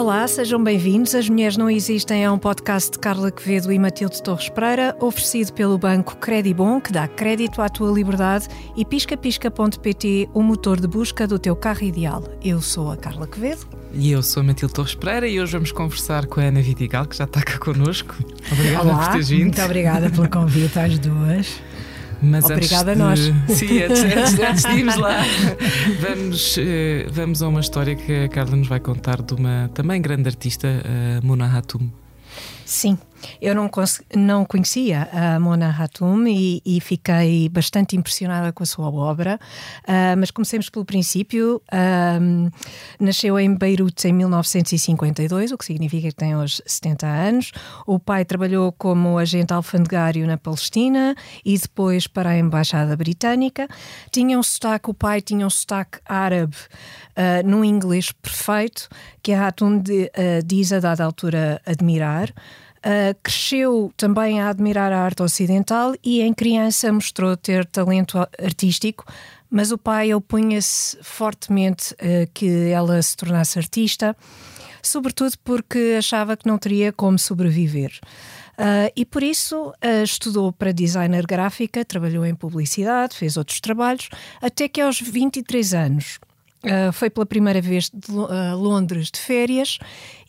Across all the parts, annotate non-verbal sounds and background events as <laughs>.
Olá, sejam bem-vindos. As Mulheres Não Existem é um podcast de Carla Quevedo e Matilde Torres Pereira, oferecido pelo banco Credibon, que dá crédito à tua liberdade, e piscapisca.pt, o motor de busca do teu carro ideal. Eu sou a Carla Quevedo. E eu sou a Matilde Torres Pereira e hoje vamos conversar com a Ana Vitigal, que já está cá connosco. Obrigada Olá, por teres vindo. Muito obrigada pelo convite às duas. Mas Obrigada antes a nós. de... <laughs> Sim, antes, antes, antes de irmos lá, <laughs> vamos, eh, vamos a uma história que a Carla nos vai contar de uma também grande artista, a Mona Hatum. Sim, eu não, não conhecia a Mona Hatoum e, e fiquei bastante impressionada com a sua obra, Ah, mas comecemos pelo princípio. Ahm, nasceu em Beirute em 1952, o que significa que tem hoje 70 anos. O pai trabalhou como agente alfandegário na Palestina e depois para a Embaixada Britânica. Tinha um sotaque, o pai tinha um sotaque árabe ah, num inglês perfeito, que a Hatoum de- ah, diz a dada altura admirar. Uh, cresceu também a admirar a arte ocidental e em criança mostrou ter talento artístico, mas o pai opunha-se fortemente uh, que ela se tornasse artista, sobretudo porque achava que não teria como sobreviver. Uh, e por isso uh, estudou para designer gráfica, trabalhou em publicidade, fez outros trabalhos, até que aos 23 anos Uh, foi pela primeira vez de a Londres de férias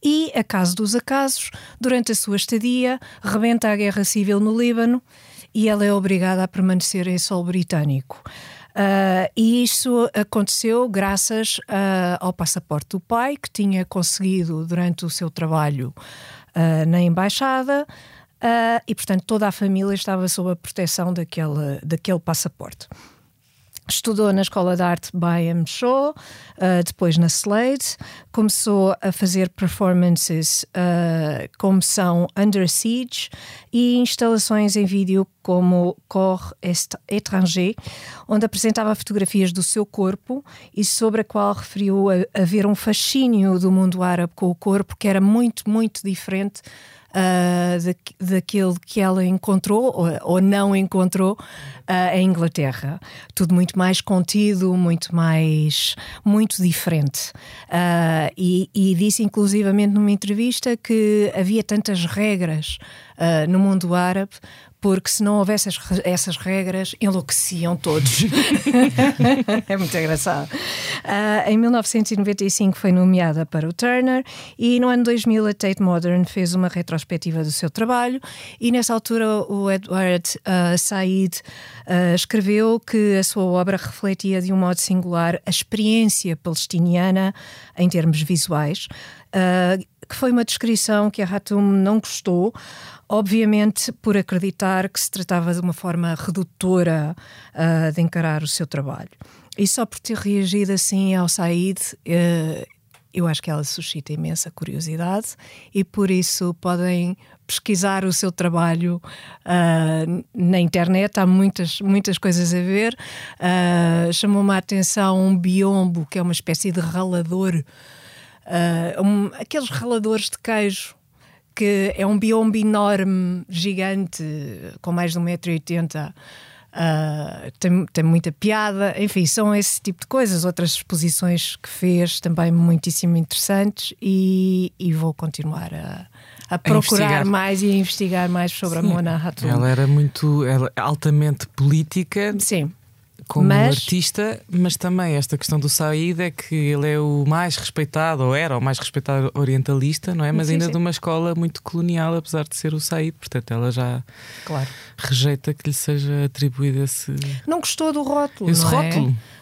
e, acaso dos acasos, durante a sua estadia, rebenta a guerra civil no Líbano e ela é obrigada a permanecer em solo britânico. Uh, e isso aconteceu graças uh, ao passaporte do pai, que tinha conseguido durante o seu trabalho uh, na embaixada, uh, e portanto toda a família estava sob a proteção daquele, daquele passaporte. Estudou na Escola de Arte Byam Shaw, uh, depois na Slade, começou a fazer performances uh, como são Under Siege e instalações em vídeo como Corps Étranger, onde apresentava fotografias do seu corpo e sobre a qual referiu haver um fascínio do mundo árabe com o corpo que era muito, muito diferente ah, da, daquele que ela encontrou ou, ou não encontrou ah, em Inglaterra. Tudo muito mais contido, muito mais, muito diferente. Ah, e, e disse inclusivamente numa entrevista que havia tantas regras no mundo árabe porque se não houvesse essas regras, enlouqueciam todos. <laughs> é muito engraçado. Ah, em 1995 foi nomeada para o Turner e no ano 2000 a Tate Modern fez uma retrospectiva do seu trabalho e nessa altura o Edward ah, Said ah, escreveu que a sua obra refletia de um modo singular a experiência palestiniana em termos visuais. que foi uma descrição que a Hatum não gostou, obviamente por acreditar que se tratava de uma forma redutora ah, de encarar o seu trabalho. E só por ter reagido assim ao Said, eh, eu acho que ela suscita imensa curiosidade e por isso podem pesquisar o seu trabalho ah, na internet, há muitas, muitas coisas a ver. Chamou-me a atenção um biombo, que é uma espécie de ralador um- aqueles raladores de queijo que é um biombo enorme, gigante, com mais de 1,80m. ah, tem, tem muita piada, enfim, são esse tipo de coisas. Outras exposições que fez também muitíssimo interessantes, e, e vou continuar a, a procurar investigar. mais e a investigar mais sobre a Mona Hatoum. Ela era muito ela, altamente política Sim, como Mas- artista, mas também esta questão do Said é que ele é o mais respeitado, ou era o mais respeitado orientalista, não é? Mas Sim, ainda sim. de uma escola muito colonial, apesar de ser o Said. Portanto, ela já claro. rejeita que lhe seja atribuído esse, Não gostou do rótulo, esse não é?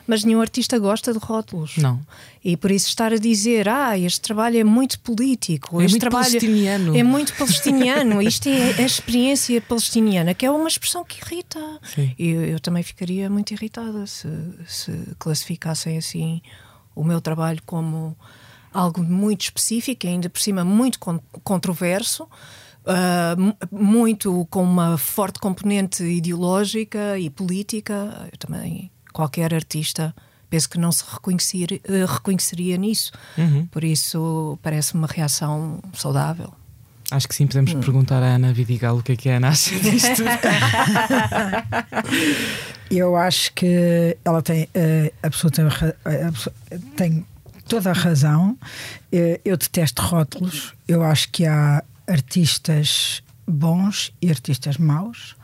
Mas nenhum artista gosta de rótulos. Não. E por isso estar a dizer, ah, este trabalho é muito político, É este muito trabalho palestiniano. é muito palestiniano, <laughs> isto é a experiência palestiniana, que é uma expressão que irrita. Sim. E eu, eu também ficaria muito irritada se, se classificassem assim o meu trabalho como algo muito específico, ainda por cima muito con- controverso. mu- muito com uma forte componente ideológica e política. Eu também, qualquer artista, penso que não se reconhecer, eh, reconheceria nisso. Por isso, parece-me uma reação saudável. Acho que sim, podemos Hum. perguntar à Ana Vidigal o que é que a Ana acha <laughs> disto. Eu acho que ela tem ra- eh, abso- tem toda a razão. Eh, eu detesto rótulos. Eu acho que há artistas bons e artistas maus.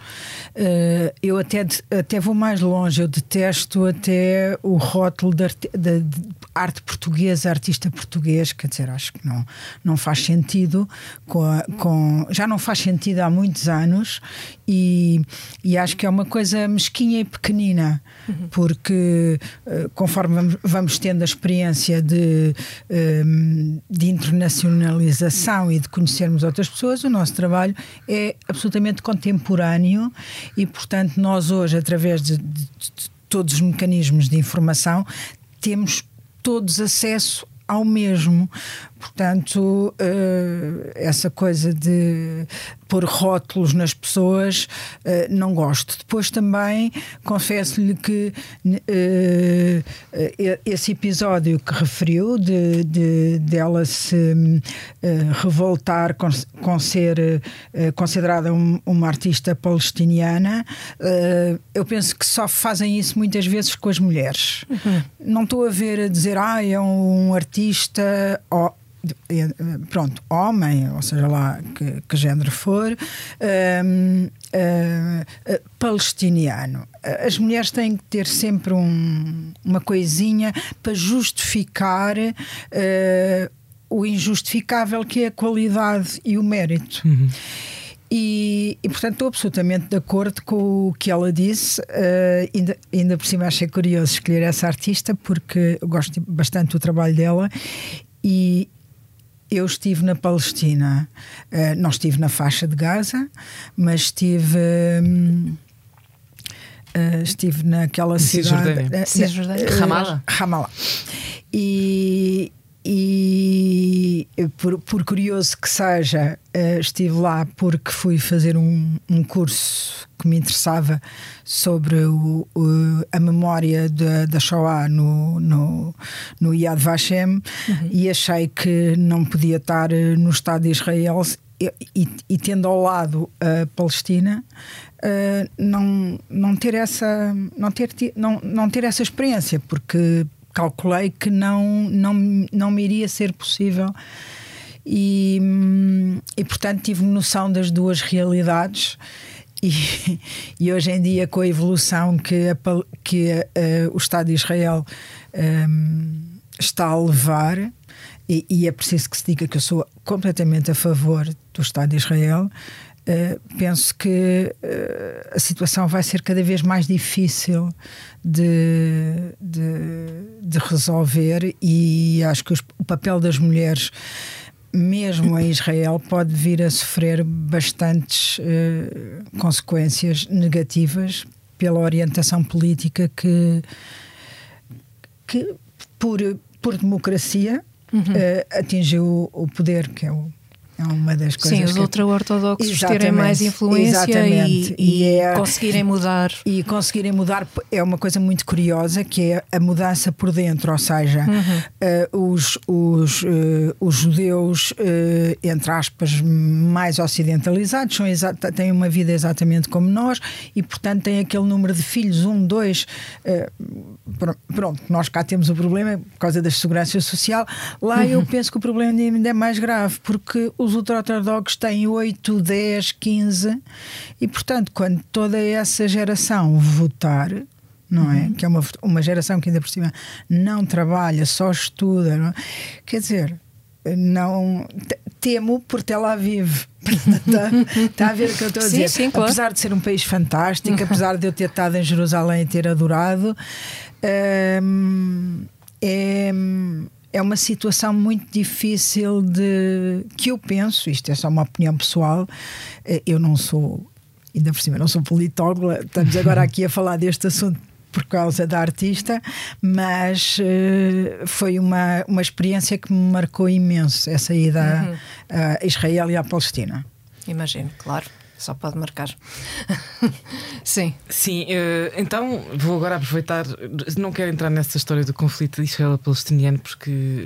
Uh, eu até, até vou mais longe, eu detesto até o rótulo de, arte, de, de, arte portuguesa, artista português, quer dizer, acho que não, não faz sentido, com, a, com já não faz sentido há muitos anos e, e acho que é uma coisa mesquinha e pequenina, uhum. porque uh, conforme vamos, vamos, tendo a experiência de, uh, de internacionalização e de conhecermos outras pessoas, o nosso trabalho é absolutamente contemporâneo e, portanto, nós hoje, através de, de, de todos os mecanismos de informação, temos todos acesso ao mesmo. Portanto, uh, essa coisa de pôr rótulos nas pessoas, uh, não gosto. Depois também confesso-lhe que uh, esse episódio que referiu, de, de dela se revoltar com, com ser considerada um, uma artista palestiniana, eu penso que só fazem isso muitas vezes com as mulheres. Uhum. Não estou a ver a dizer, ah, é um artista. Oh, pronto, homem, ou seja lá que, que género for, um, uh, palestiniano. As mulheres têm que ter sempre um, uma coisinha para justificar uh, o injustificável que é a qualidade e o mérito. Uhum. E, e, portanto estou absolutamente de acordo com o que ela disse. Uh, ainda, ainda por cima achei curioso escolher essa artista porque gosto bastante do trabalho dela e, eu estive na Palestina, uh, não estive na faixa de Gaza, mas estive. Uh, estive naquela cidade. Uh, Cisjordânia. Ramallah. Ramallah. E, e por, por, curioso que seja, uh, estive lá porque fui fazer um, um curso que me interessava sobre o, o, a memória da, da Shoah no, no, no Yad Vashem uhum. e achei que não podia estar eh, no Estado de Israel e, e, e tendo ao lado a Palestina. Uh, não, não ter essa não ter, não, não ter essa experiência porque calculei que não, não, não me iria ser possível. E, e portanto tive noção das duas realidades. E, <laughs> e, hoje em dia, com a evolução que, a, que a, a, o Estado de Israel um, está a levar, e, e, é preciso que se diga que eu sou completamente a favor do Estado de Israel, uh, penso que uh, a situação vai ser cada vez mais difícil de resolver e acho que os, o papel das mulheres mesmo em Israel pode vir a sofrer bastantes uh, consequências negativas pela orientação política que, que por, por democracia uhum. uh, atingiu o poder que é o é uma das coisas. Sim, os que... ultra-ortodoxos terem mais influência e, e, e é... conseguirem mudar. E conseguirem mudar é uma coisa muito curiosa que é a mudança por dentro, ou seja, uhum. uh, os, os, uh, os judeus, uh, entre aspas, mais ocidentalizados, são têm uma vida exatamente como nós e, portanto, têm aquele número de filhos, um, dois. pronto, nós cá temos o problema por causa da segurança social. Lá uhum. eu penso que o problema ainda é mais grave, porque os ultra-ortodoxos têm 8, 10, 15 e, portanto, quando toda essa geração votar, não é? Uhum. Que é uma, uma geração que ainda por cima não trabalha, só estuda, não é? quer dizer, não temo por Tel Aviv. <laughs> Está, está a ver o que eu estou a dizer? Sim, claro. Apesar de ser um país fantástico, apesar de eu ter estado em Jerusalém e ter adorado, hum, é, é uma situação muito difícil de que eu penso, isto é só uma opinião pessoal, eh, eu não sou, ainda por cima, não sou politóloga, estamos agora aqui a falar deste assunto por causa da artista, mas uh, foi uma, uma experiência que me marcou imenso essa ida uhum. a Israel e à Palestina. Imagino, claro. Só pode marcar. <laughs> Sim. Sim, eh, então vou agora aproveitar. Não quero entrar nessa história do conflito israelo-palestiniano porque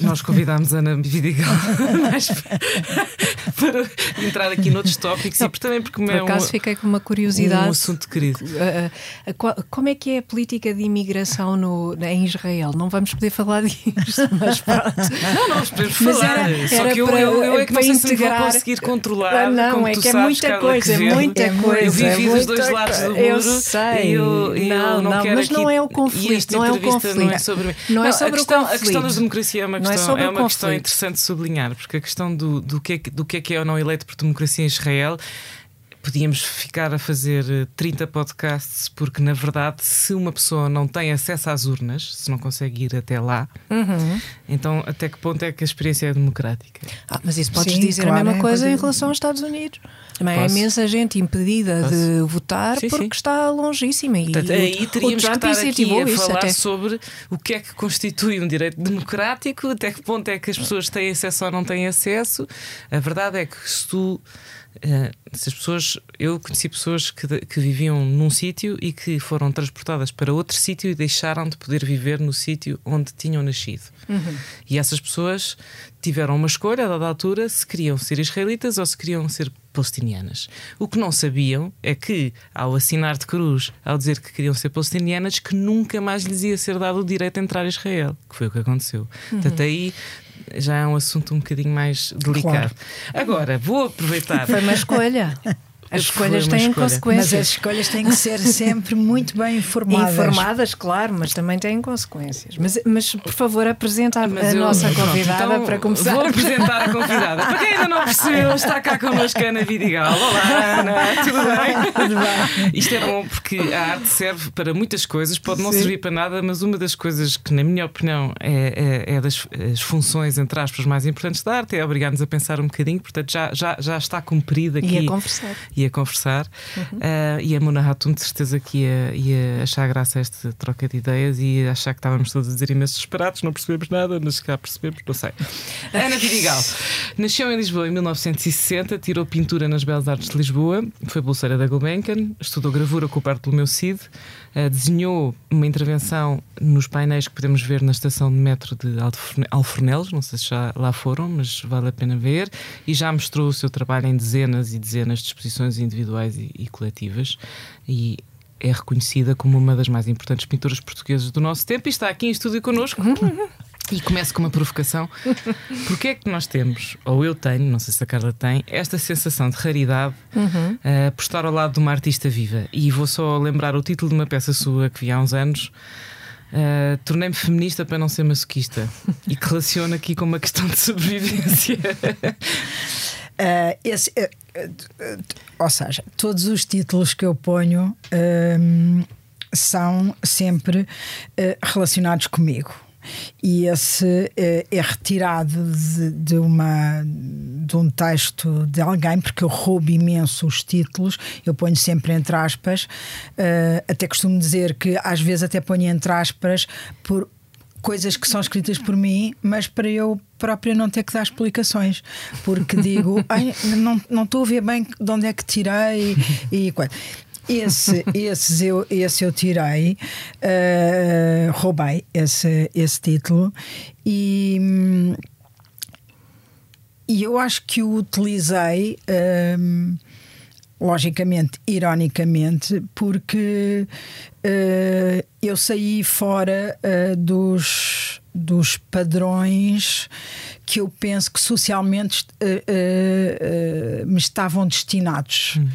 nós convidámos a Ana Vidigal <laughs> <laughs> para entrar aqui noutros tópicos e também porque Por acaso é um, fiquei com uma curiosidade. Um assunto querido. Uh, uh, como é que é a política de imigração no, em Israel? Não vamos poder falar disso, mas pronto. Não, não, podemos falar. Era, Só que eu, eu, eu, é que não sei integrar... se vou conseguir controlar. Ah, não, é que é sabes, muita coisa, é muita coisa. Eu vivi é dos dois lados do muro. Eu sei. Eu, eu não, não, não mas não é o conflito. Não é o conflito. Não é sobre mim. Não, é a sobre questão, o conflito. A questão da democracia é uma questão, é, é uma questão interessante de sublinhar, porque a questão do, do, que é, do que é que é ou não eleito por democracia em Israel podíamos ficar a fazer 30 podcasts, porque na verdade, se uma pessoa não tem acesso às urnas, se não consegue ir até lá, uhum. então até que ponto é que a experiência é democrática? Ah, mas isso podes sim, dizer claro, a mesma coisa é, em relação aos Estados Unidos. Também há imensa gente impedida Posso? de votar sim, porque sim. está longíssima. E Portanto, aí teríamos o que estar aqui a falar até. sobre o que é que constitui um direito democrático, até que ponto é que as pessoas têm acesso ou não têm acesso. A verdade é que se tu se as pessoas, eu conheci pessoas que, que viviam num sítio e que foram transportadas para outro sítio e deixaram de poder viver no sítio onde tinham nascido. Uhum. E essas pessoas tiveram uma escolha, a dada altura, se queriam ser israelitas ou se queriam ser palestinianas. O que não sabiam é que, ao assinar de cruz, ao dizer que queriam ser palestinianas, que nunca mais lhes ia ser dado o direito a entrar a Israel, que foi o que aconteceu. Uhum. Portanto, aí já é um assunto um bocadinho mais delicado. Claro. Agora, vou aproveitar. Foi uma escolha. <laughs> As escolhas têm escolha. consequências. Mas as escolhas têm que ser <laughs> sempre muito bem informadas. Informadas, claro, mas também têm consequências. Mas, mas por favor, apresenta a, a eu, nossa pronto, convidada então, para começar. Vou apresentar a <laughs> convidada. Para quem ainda não percebeu, está cá connosco a Ana Vidigal. Olá, Ana, tudo bem? Tudo bem. Isto é bom porque a arte serve para muitas coisas, pode não Sim. servir para nada, mas uma das coisas que, na minha opinião, é, é, é das as funções, entre aspas, mais importantes da arte, é obrigar-nos a pensar um bocadinho, portanto já, já, já está cumprida aqui. E a conversar. E a conversar. Uhum. Uh, e a Mona Hatum, de certeza que ia, ia achar graça a esta troca de ideias e achar que estávamos todos a dizer imensos disparados, não percebemos nada, mas cá percebemos, não sei. <laughs> Ana Vidigal nasceu em Lisboa em 1960, tirou pintura nas Belas Artes de Lisboa, foi bolseira da Gulbenkian, estudou gravura com o Bartolomeu Cid, desenhou uma intervenção nos painéis que podemos ver na estação de metro de Alfornelos, não sei se já lá foram, mas vale a pena ver, e já mostrou o seu trabalho em dezenas e dezenas de exposições individuais e, e coletivas e é reconhecida como uma das mais importantes pintoras portuguesas do nosso tempo e está aqui em estúdio connosco. E começo com uma provocação. <laughs> Porquê é que nós temos, ou eu tenho, não sei se a Carla tem, esta sensação de raridade uhum. uh, por estar ao lado de uma artista viva? E vou só lembrar o título de uma peça sua que vi há uns anos. Uh, Tornei-me feminista para não ser masoquista e que relaciona aqui com uma questão de sobrevivência. Uh, <laughs> esse, ou seja, todos os títulos que eu ponho um, são sempre relacionados comigo. E esse é retirado de, de, uma, de um texto de alguém, porque eu roubo imenso os títulos, eu ponho sempre entre aspas, até costumo dizer que às vezes até ponho entre aspas por coisas que são escritas por mim, mas para eu própria não ter que dar explicações, porque digo, não, não estou a ver bem de onde é que tirei e, e esse, esses eu, esse eu tirei, uh, roubei esse, esse título e, e eu acho que o utilizei. Uh, logicamente, ironicamente, porque uh, eu saí fora uh, dos, dos padrões que eu penso que socialmente uh, me estavam destinados. Hum.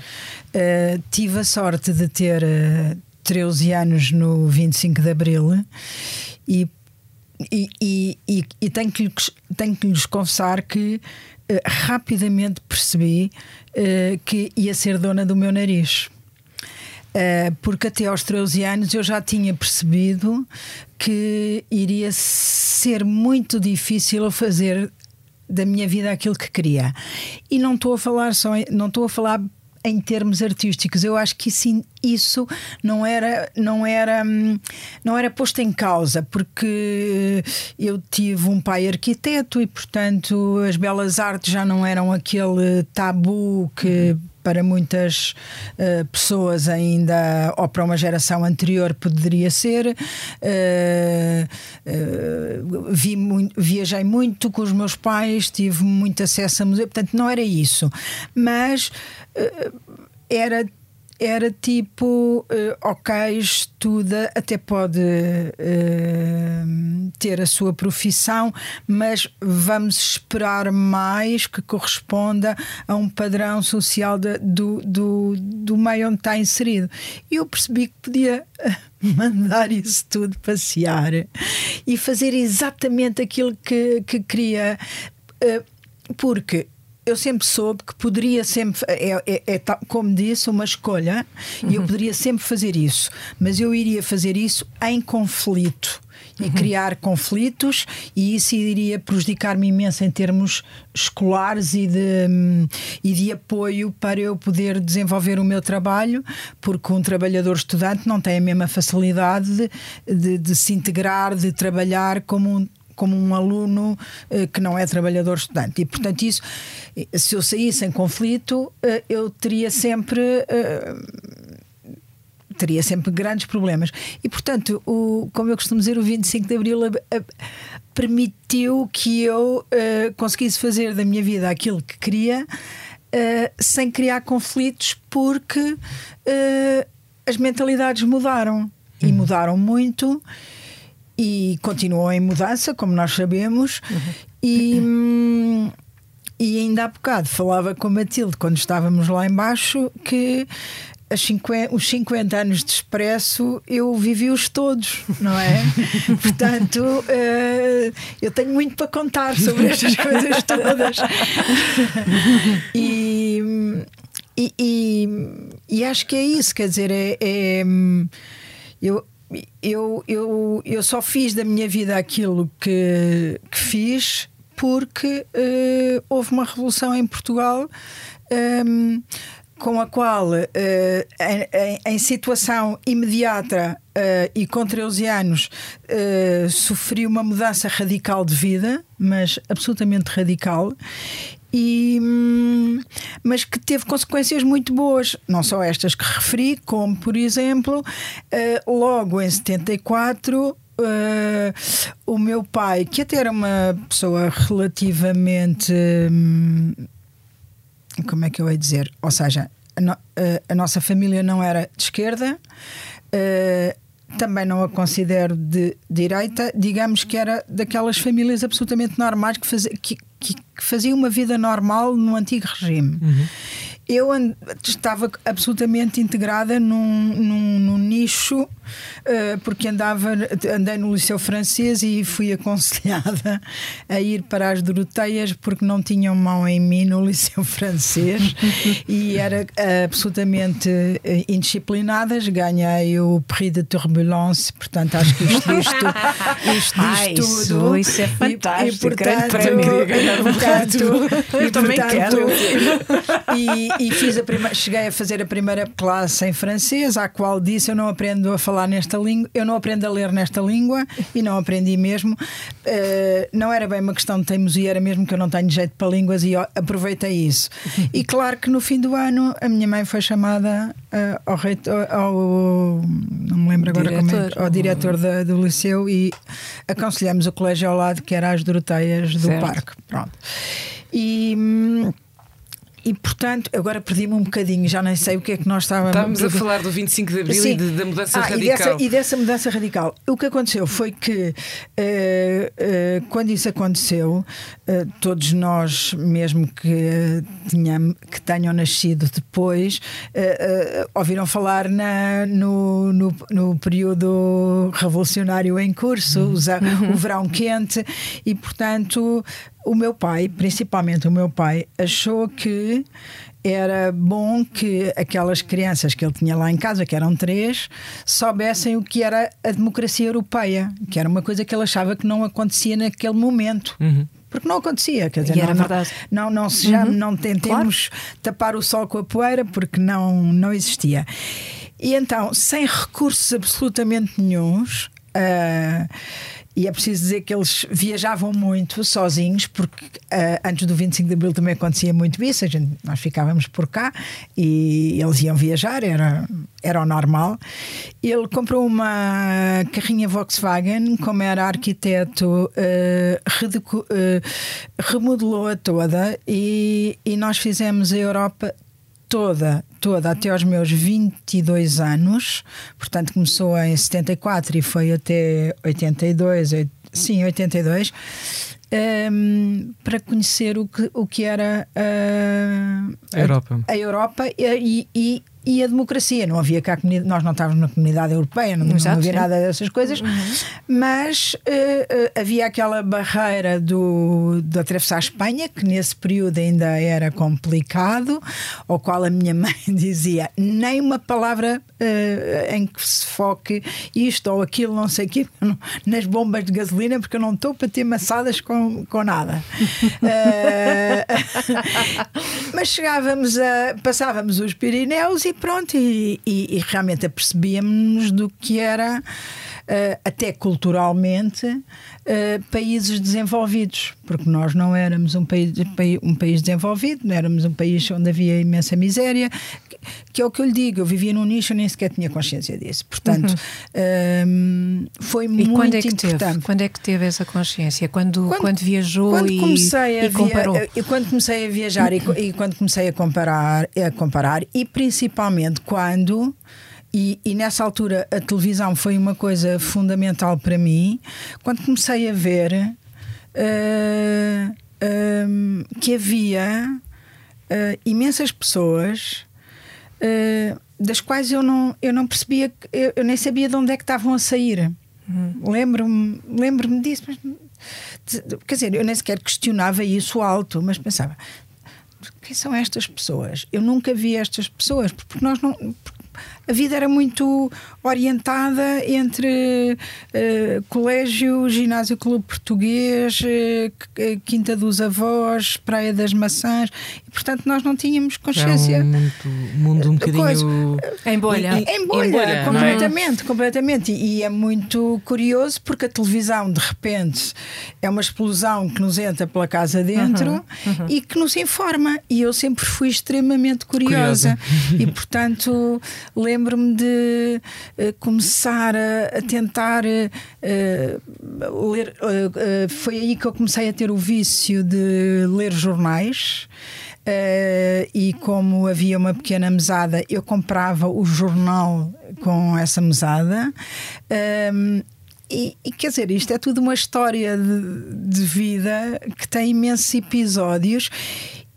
Tive a sorte de ter 13 anos no 25 de Abril e e, e, e, tenho, que, tenho que lhes confessar que uh, rapidamente percebi uh, que ia ser dona do meu nariz. Uh, porque até aos 13 anos eu já tinha percebido que iria ser muito difícil fazer da minha vida aquilo que queria. E não estou a falar só, não estou a falar em termos artísticos. Eu acho que isso, isso não era não era não era posto em causa porque eu tive um pai arquiteto e portanto as belas artes já não eram aquele tabu que para muitas uh, pessoas ainda, ou para uma geração anterior, poderia ser. Uh, uh, vi viajei muito com os meus pais, tive muito acesso a museu, portanto, não era isso. Mas era era tipo, uh, ok, estuda, até pode uh, ter a sua profissão, mas vamos esperar mais que corresponda a um padrão social de, do, do, do meio onde está inserido. E eu percebi que podia <laughs> mandar isso tudo passear e fazer exatamente aquilo que, que queria. Uh, porque eu sempre soube que poderia sempre, é, é, é como disse, uma escolha, uhum. e eu uhum. poderia sempre fazer isso, mas eu iria fazer isso em conflito e uhum. criar conflitos, e isso iria prejudicar-me imenso em termos escolares e de, e de apoio para eu poder desenvolver o meu trabalho, porque um trabalhador estudante não tem a mesma facilidade de, de, de se integrar, de trabalhar como um como um aluno uh, que não é trabalhador estudante. E, portanto, isso, se eu saísse em conflito, uh, eu teria sempre. Teria sempre grandes problemas. E, portanto, o, como eu costumo dizer, o 25 de Abril permitiu que eu conseguisse fazer da minha vida aquilo que queria. sem criar conflitos, porque as mentalidades mudaram e uhum. mudaram muito e continuou em mudança, como nós sabemos, uhum. e, hum, e ainda há bocado falava com a Matilde quando estávamos lá embaixo que 50, os 50 anos de expresso eu vivi-os todos, não é? <laughs> Portanto, uh, eu tenho muito para contar sobre estas <laughs> coisas todas. e, e, e, e, acho que é isso, quer dizer, é, é eu eu, eu, eu só fiz da minha vida aquilo que, que fiz porque uh, houve uma revolução em Portugal. Um, ehm, com a qual, uh, em, em, situação imediata uh, e com 13 anos, uh, sofri uma mudança radical de vida, mas absolutamente radical, e, hum, mas que teve consequências muito boas, não só estas que referi, como, por exemplo, uh, logo em 74. Uh, eh, o meu pai, que até era uma pessoa relativamente. Hum, como é que eu ia dizer? Ou seja, a, no, uh, a nossa família não era de esquerda, também não a considero de direita, digamos que era daquelas famílias absolutamente normais que, faz, que, que, faziam uma vida normal no antigo regime. Uhum eu estava absolutamente integrada num, num, num nicho, porque andava, andei no Liceu Francês e fui aconselhada a ir para as Doroteias porque não tinham mão em mim no Liceu Francês <laughs> e era uh, absolutamente uh, indisciplinadas. Ganhei o Prix de Turbulence, portanto, acho que isto, isto, <laughs> isto diz tudo. Isso, é fantástico. E, portanto, e, portanto, <laughs> eu também quero. E, e fiz a prima, cheguei a fazer a primeira classe em francês, à qual disse eu não aprendo a falar nesta língua, eu não aprendo a ler nesta língua e não aprendi mesmo. Uh, não era bem uma questão de teimosia, era mesmo que eu não tenho jeito para línguas e aproveitei isso. E claro que no fim do ano a minha mãe foi chamada uh, ao, reitor, ao não me lembro agora diretor. como é, ao diretor da, do liceu e aconselhamos o colégio ao lado que era as Doroteias do certo. parque. Pronto. E. E portanto, agora perdi-me um bocadinho, já nem sei o que é que nós estávamos Estávamos a falar do 25 de Abril Sim. e de, da mudança ah, radical. E dessa, e dessa, mudança radical. O que aconteceu foi que, uh, uh, quando isso aconteceu, uh, todos nós, mesmo que, tenham, que tenham nascido depois, ouviram falar na, no, no, no, período revolucionário em curso, uhum. o verão quente, e portanto o meu pai, principalmente o meu pai, achou que era bom que aquelas crianças que ele tinha lá em casa, que eram três, soubessem o que era a democracia europeia, que era uma coisa que ele achava que não acontecia naquele momento. Uhum porque não acontecia. Quer dizer, não, não, não, não, se já, uhum. não tentemos claro. tapar o sol com a poeira, porque não, não existia. E então, sem recursos absolutamente nenhums, uh, e é preciso dizer que eles viajavam muito sozinhos, porque uh, antes do 25 de Abril também acontecia muito isso. Gente, nós ficávamos por cá e eles iam viajar, era, era o normal. Ele comprou uma carrinha Volkswagen, como era arquiteto, uh, uh, remodelou-a toda e, e nós fizemos a Europa toda, toda, até aos meus 22 anos, portanto começou em 74 e foi até 82, sim, 82, um, para conhecer o que, o que era uh, a Europa, a, a Europa e, e, e a democracia. Não havia cá nós não estávamos na comunidade europeia, não, Exato, não havia sim. nada dessas coisas, uhum. mas uh, uh, havia aquela barreira do, de atravessar a Espanha, que nesse período ainda era complicado, ao qual a minha <laughs> mãe dizia nem uma palavra uh, em que se foque isto ou aquilo, não sei o quê, <laughs> nas bombas de gasolina, porque eu não estou para ter maçadas com, com nada. <laughs> mas chegávamos a. passávamos os Pirineus e pronto, e, e, e realmente apercebíamos do que era, uh, até culturalmente, uh, países desenvolvidos, porque nós não éramos um país, um país desenvolvido, não éramos um país onde havia imensa miséria, que é o que eu lhe digo, eu vivia num nicho e nem sequer tinha consciência disso. Portanto, uhum. uh, foi e muito quando é que importante. Teve? Quando é que teve essa consciência? Quando, quando, quando viajou quando e, comecei a e comparou? Via, quando comecei a viajar e, e quando comecei a comparar, a comparar, e principalmente quando. E, e, nessa altura a televisão foi uma coisa fundamental para mim. Quando comecei a ver uh, uh, que havia uh, imensas pessoas uh, das quais eu não, eu não percebia, eu, eu, nem sabia de onde é que estavam a sair. Uhum. Lembro-me lembro disso, mas, quer dizer, eu nem sequer questionava isso alto, mas pensava. Quem são estas pessoas? Eu nunca vi estas pessoas, porque nós não. Porque a vida era muito orientada entre uh, colégio, ginásio clube português, uh, Quinta dos Avós, Praia das Maçãs, e portanto nós não tínhamos consciência. Era um mundo, mundo um bocadinho em bolha. Em, em bolha, em bolha completamente, é? completamente. E, e é muito curioso porque a televisão de repente é uma explosão que nos entra pela casa dentro uhum, uhum. e que nos informa. E eu sempre fui extremamente curiosa. curiosa. e portanto lembro-me de uh, começar a, a tentar uh, ler. Foi aí que eu comecei a ter o vício de ler jornais. Uh, e como havia uma pequena mesada, eu comprava o jornal com essa mesada. Uh, e, e, quer dizer, isto é tudo uma história de, de vida que tem imensos episódios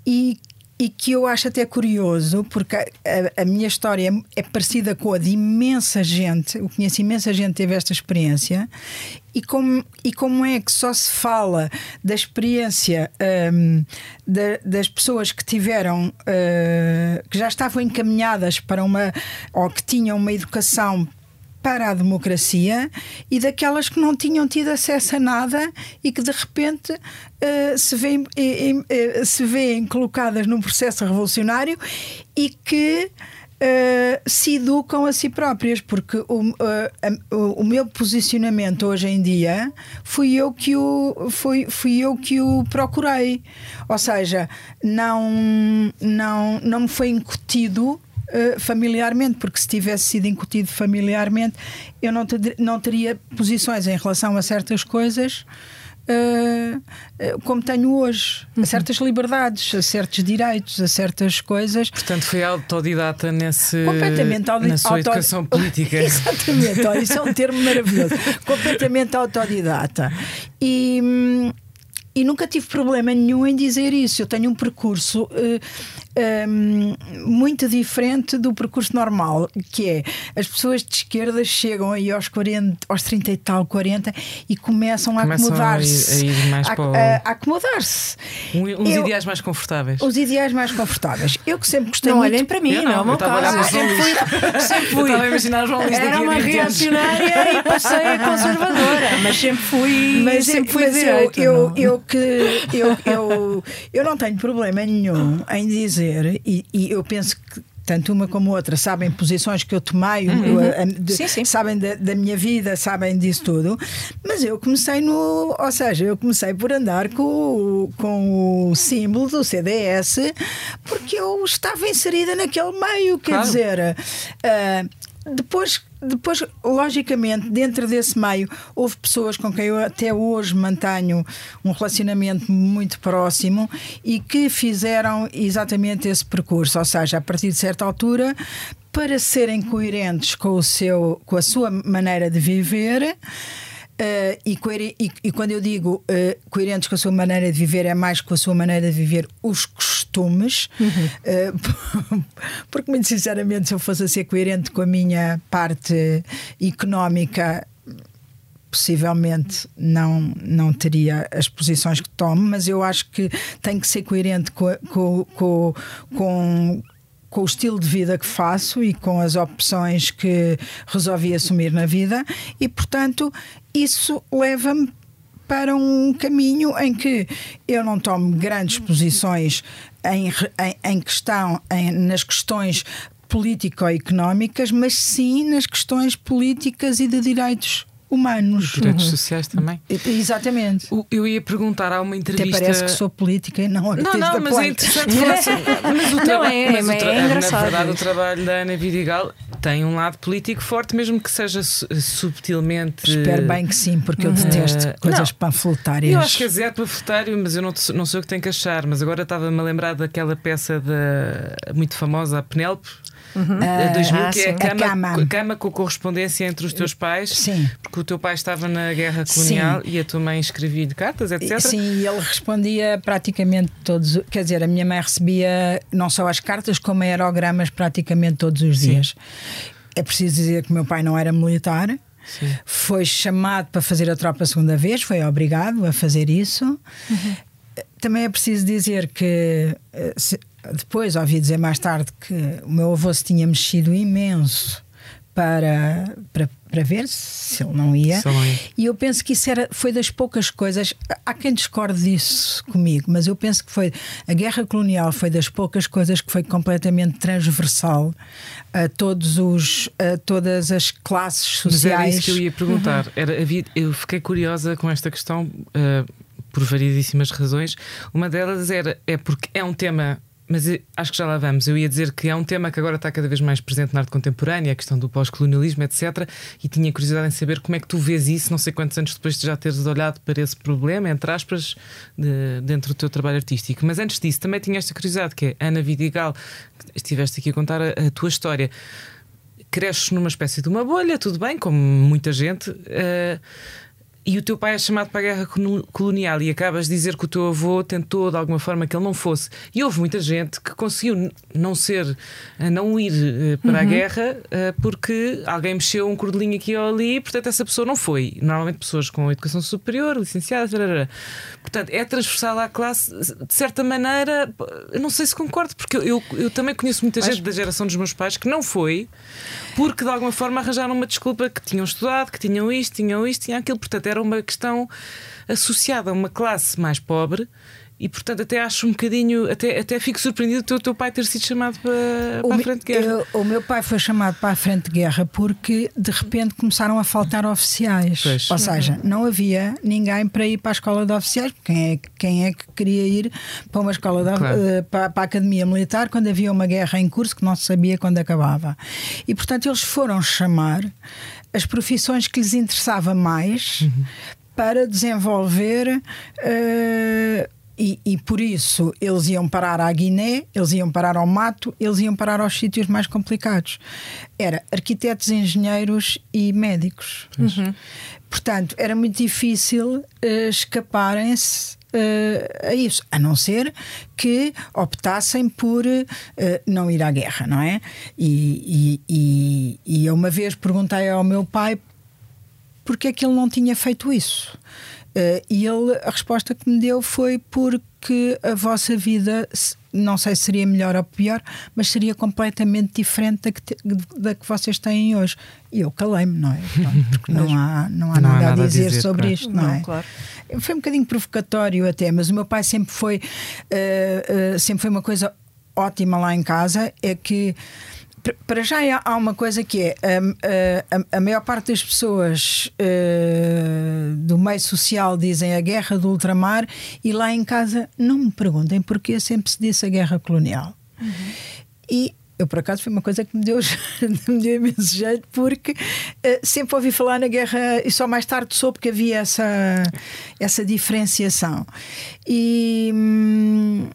e e que eu acho até curioso, porque a, a, minha história é, é, parecida com a de imensa gente, eu conheço imensa gente que teve esta experiência, e como, e como é que só se fala da experiência um, das pessoas que tiveram, uh, que já estavam encaminhadas para uma, ou que tinham uma educação para a democracia e daquelas que não tinham tido acesso a nada e que de repente uh, se, vêem, uh, se veem colocadas num processo revolucionário e que Uh, se educam a si próprias, porque o, uh, o meu posicionamento hoje em dia fui eu que o, fui, fui eu que o procurei. Ou seja, não, não, não me foi incutido uh, familiarmente, porque se tivesse sido incutido familiarmente, eu não, ter, não teria posições em relação a certas coisas. Uh, como tenho hoje, uhum. a certas liberdades, a certos direitos, a certas coisas. Portanto, foi autodidata nesse, completamente na sua auto... educação <laughs> política. Exatamente, oh, isso é um termo maravilhoso. <laughs> completamente autodidata. E. Hum, e nunca tive problema nenhum em dizer isso. Eu tenho um percurso uh, um, muito diferente do percurso normal, que é as pessoas de esquerda chegam aí aos 40, aos 30 e tal, 40 e começam, começam a acomodar-se. A, a, a, acomodar-se. uns eu, ideais mais confortáveis. Os ideais mais confortáveis. Eu que sempre gostei não muito. olhem para mim, eu não, não, caso. Sempre fui, sempre fui. Eu a imaginar João Luís Era uma reacionária e passei a conservadora, mas sempre fui. Mas, sempre fui mas direito, eu, eu, eu, que eu, eu, eu não tenho problema nenhum em dizer, e, e eu penso que tanto uma como outra, sabem posições que eu tomei, uhum. eu, de, sim, sim. sabem da, da, minha vida, sabem disso tudo. Mas eu comecei no. Ou seja, eu comecei por andar com, com o símbolo do CDS porque eu estava inserida naquele meio, quer claro. dizer. Uh, depois, depois, logicamente, dentro desse meio, houve pessoas com quem eu até hoje mantenho um relacionamento muito próximo e que fizeram exatamente esse percurso, ou seja, a partir de certa altura, para serem coerentes com, o seu, com a sua maneira de viver Uh, e, e, e, quando eu digo uh, coerentes com a sua maneira de viver, é mais com a sua maneira de viver os costumes, uhum. uh, <laughs> porque, muito sinceramente, se eu fosse a ser coerente com a minha parte económica, possivelmente não, não teria as posições que tomo, mas eu acho que tem que ser coerente com, com, com, com com o estilo de vida que faço e com as opções que resolvi assumir na vida, e portanto isso leva-me para um caminho em que eu não tomo grandes posições em, em, em questão, em, nas questões político-económicas, mas sim nas questões políticas e de direitos humanos. Direitos uhum. sociais também. Exatamente. O, eu ia perguntar, há uma entrevista. Até parece que sou política e não Não, não, mas é interessante <laughs> falar sobre. Mas o trabalho. É, mas é, é engraçado. Na verdade, o trabalho da Ana Vidigal tem um lado político forte, mesmo que seja subtilmente. Espero bem que sim, porque eu detesto uh, coisas não. panfletárias. Eu acho que é panfletário, mas eu não, não sei o que tenho que achar. Mas agora estava-me a lembrar daquela peça da, muito famosa, a Penélope. Uhum. Uh, 2000, ah, que é a cama, a cama. cama. com correspondência entre os teus pais. Sim. Porque o teu pai estava na guerra colonial sim. e a tua mãe escrevia-lhe cartas, etc. Sim, e ele respondia praticamente todos. Quer dizer, a minha mãe recebia não só as cartas, como aerogramas praticamente todos os dias. É preciso dizer que o meu pai não era militar. Sim. Foi chamado para fazer a tropa a segunda vez, foi obrigado a fazer isso. Uhum. Também é preciso dizer que eh, depois ouvi dizer mais tarde que o meu avô se tinha mexido imenso para, para, para ver se ele não ia. E eu penso que isso era, foi das poucas coisas. Há quem discorde disso comigo, mas eu penso que foi a guerra colonial foi das poucas coisas que foi completamente transversal a todos os a todas as classes sociais. Mas era isso que eu ia perguntar. Uhum. Era, havia, eu fiquei curiosa com esta questão. Uh, por variedíssimas razões. Uma delas era é porque é um tema mas acho que já lá vamos. Eu ia dizer que é um tema que agora está cada vez mais presente na arte contemporânea, a questão do pós-colonialismo, etc. E tinha curiosidade em saber como é que tu vês isso, não sei quantos anos depois de já teres olhado para esse problema, entre aspas, de, dentro do teu trabalho artístico. Mas antes disso, também tinha esta curiosidade, que é Ana Vidigal, estiveste aqui a contar a, a tua história. Cresces numa espécie de uma bolha, tudo bem, como muita gente. Uh, e o teu pai é chamado para a guerra colonial e acabas de dizer que o teu avô tentou de alguma forma que ele não fosse. E houve muita gente que conseguiu não ser, eh, não ir eh, para uhum. a guerra eh, porque alguém mexeu um cordelinho aqui ou ali e, portanto, essa pessoa não foi. Normalmente pessoas com educação superior, licenciadas, portanto, é transversal à classe, de certa maneira, eu não sei se concordo, porque eu, eu, eu também conheço muita gente da geração dos meus pais que não foi porque de alguma forma arranjaram uma desculpa que tinham estudado, que tinham isto, tinham isto, tinham aquilo. Portanto, era uma questão associada a uma classe mais pobre e portanto até acho um bocadinho, até, até fico surpreendido do teu pai ter sido chamado para, para a frente de guerra. Eu, o meu pai foi chamado para a frente de guerra porque de repente começaram a faltar oficiais. Pois. Ou seja, não havia ninguém para ir para a escola de oficiais. Quem é, quem é que queria ir para uma escola de, claro. uh, para, para, a academia militar quando havia uma guerra em curso que não se sabia quando acabava? E portanto eles foram chamar as profissões que lhes interessava mais uhum. para desenvolver. Uh, e, e, por isso eles iam parar à Guiné, eles iam parar ao mato, eles iam parar aos sítios mais complicados. Era arquitetos, engenheiros e médicos. Uhum. Portanto, era muito difícil uh, escaparem-se Uh, a isso, a não ser que optassem por uh, não ir à guerra, não é? E, e, e, e eu uma vez perguntei ao meu pai porque é que ele não tinha feito isso. Uh, e ele, a resposta que me deu foi porque a vossa vida, não sei se seria melhor ou pior, mas seria completamente diferente da que, te, da que vocês têm hoje. E eu calei-me, não é? Porque <laughs> não há, não há, não nada, há nada, a dizer, dizer sobre claro. isto, não, não é? Claro. Foi um bocadinho provocatório até, mas o meu pai sempre foi, uh, uh, sempre foi uma coisa ótima lá em casa é que para já há uma coisa que é a, a, a maior parte das pessoas uh, do meio social dizem a guerra do ultramar e lá em casa não me perguntem porque sempre se disse a guerra colonial. Uhum. E eu, por acaso, foi uma coisa que me deu, <laughs> me deu imenso jeito, porque uh, sempre ouvi falar na guerra e só mais tarde soube que havia essa, essa diferenciação. E. Hum,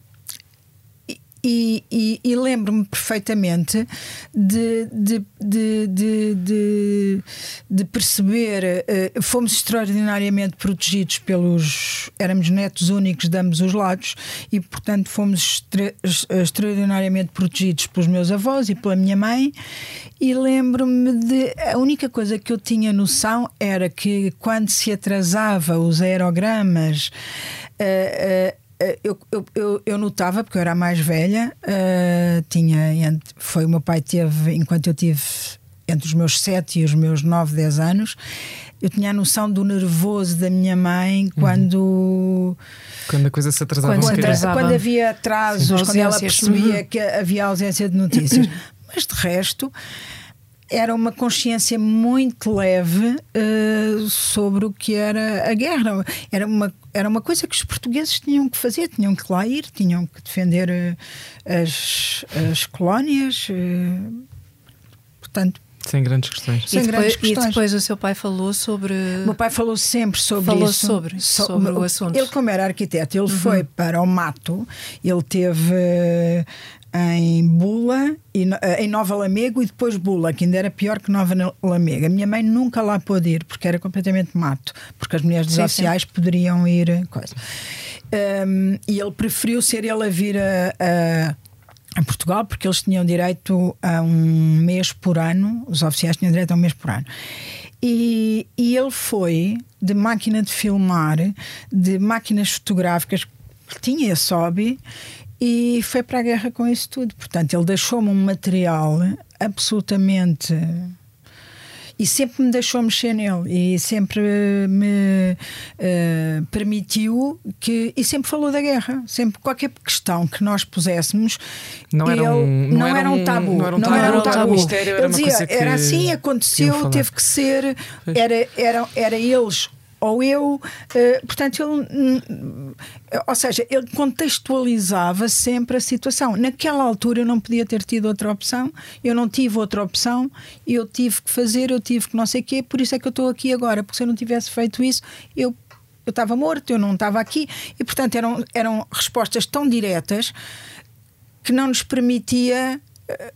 e, e, e lembro-me perfeitamente de, de, de, de, de perceber, uh, fomos extraordinariamente protegidos pelos. éramos netos únicos de ambos os lados e, portanto, fomos extra, extraordinariamente protegidos pelos meus avós e pela minha mãe. E lembro-me de. A única coisa que eu tinha noção era que quando se atrasava os aerogramas. Uh, uh, eu, eu, eu, eu, notava, porque eu era a mais velha, uh, tinha, foi o meu pai teve, enquanto eu tive entre os meus 7 e os meus 9, 10 anos, eu tinha a noção do nervoso da minha mãe quando. Uhum. Quando a coisa se atrasava. Quando, atrasava. quando havia atrasos, quando ela percebia uhum. que havia ausência de notícias. <coughs> Mas de resto, era uma consciência muito leve uh, sobre o que era a guerra. Era uma, era uma coisa que os portugueses tinham que fazer, tinham que lá ir, tinham que defender uh, as, as colónias. Uh, portanto. Sem grandes questões. Sem e, depois, grandes questões. e depois o seu pai falou sobre. O meu pai falou sempre sobre falou isso. Sobre, so, sobre o assunto. Ele, como era arquiteto, ele uhum. foi para o mato, ele teve em Bula, eh, em Nova Lamego e depois Bula, que ainda era pior que Nova Lamego. A minha mãe nunca lá pôde ir porque era completamente mato, porque as mulheres desafiais poderiam ir. Eh, coisa. Um, e ele preferiu ser ele a vir a, a a Portugal, porque eles tinham direito a um mês por ano, os oficiais tinham direito a um mês por ano. E, e ele foi de máquina de filmar, de máquinas fotográficas, tinha esse hobby e foi para a guerra com isso tudo. Portanto, ele deixou-me um material absolutamente. E sempre me deixou mexer nele e sempre me uh, permitiu que. E sempre falou da guerra. Sempre qualquer questão que nós puséssemos. Não era, um, não, não era, um tabu. Não era um tabu. Não era, um tabu. Era, ele dizia, era assim, aconteceu, teve que ser. Era, era, era eles ou eu. Uh, portanto, ele. Uh, ou seja, ele contextualizava sempre a situação. Naquela altura eu não podia ter tido outra opção, eu não tive outra opção, eu tive que fazer, eu tive que não sei o quê, por isso é que eu estou aqui agora, porque se eu não tivesse feito isso, eu eu estava morto, eu não estava aqui, e portanto eram, eram respostas tão diretas que não nos permitia uh,